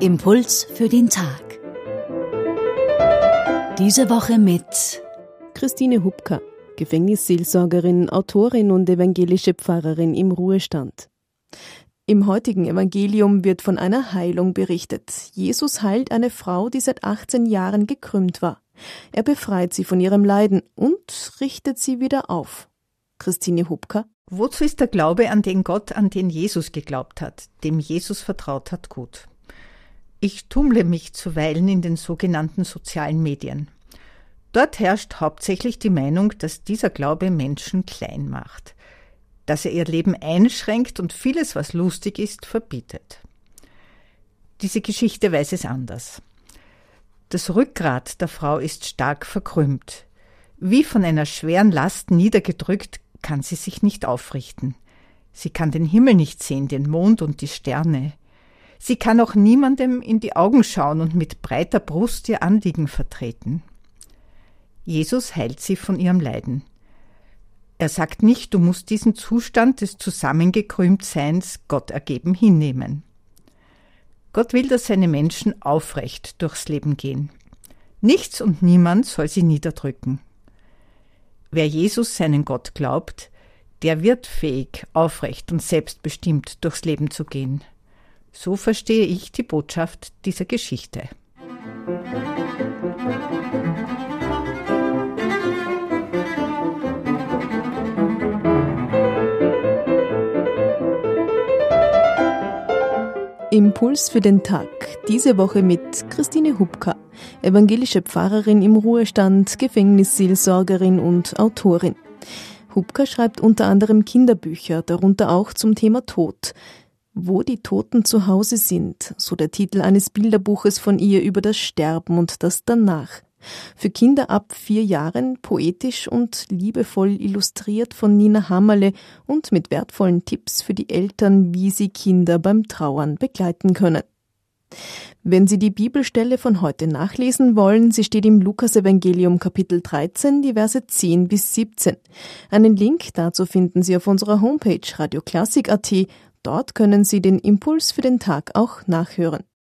Impuls für den Tag. Diese Woche mit Christine Hubka, Gefängnisseelsorgerin, Autorin und evangelische Pfarrerin im Ruhestand. Im heutigen Evangelium wird von einer Heilung berichtet. Jesus heilt eine Frau, die seit 18 Jahren gekrümmt war. Er befreit sie von ihrem Leiden und richtet sie wieder auf. Christine Hubka. Wozu ist der Glaube an den Gott, an den Jesus geglaubt hat, dem Jesus vertraut hat, gut? Ich tummle mich zuweilen in den sogenannten sozialen Medien. Dort herrscht hauptsächlich die Meinung, dass dieser Glaube Menschen klein macht, dass er ihr Leben einschränkt und vieles, was lustig ist, verbietet. Diese Geschichte weiß es anders. Das Rückgrat der Frau ist stark verkrümmt. Wie von einer schweren Last niedergedrückt, kann sie sich nicht aufrichten. Sie kann den Himmel nicht sehen, den Mond und die Sterne. Sie kann auch niemandem in die Augen schauen und mit breiter Brust ihr Anliegen vertreten. Jesus heilt sie von ihrem Leiden. Er sagt nicht, du musst diesen Zustand des Zusammengekrümmtseins Gott ergeben hinnehmen. Gott will, dass seine Menschen aufrecht durchs Leben gehen. Nichts und niemand soll sie niederdrücken. Wer Jesus seinen Gott glaubt, der wird fähig, aufrecht und selbstbestimmt durchs Leben zu gehen. So verstehe ich die Botschaft dieser Geschichte. Impuls für den Tag. Diese Woche mit Christine Hubka, evangelische Pfarrerin im Ruhestand, Gefängnisseelsorgerin und Autorin. Hubka schreibt unter anderem Kinderbücher, darunter auch zum Thema Tod. Wo die Toten zu Hause sind, so der Titel eines Bilderbuches von ihr über das Sterben und das Danach. Für Kinder ab vier Jahren poetisch und liebevoll illustriert von Nina Hammerle und mit wertvollen Tipps für die Eltern, wie sie Kinder beim Trauern begleiten können. Wenn Sie die Bibelstelle von heute nachlesen wollen, sie steht im Lukasevangelium Kapitel 13, die Verse 10 bis 17. Einen Link dazu finden Sie auf unserer Homepage radioklassik.at Dort können Sie den Impuls für den Tag auch nachhören.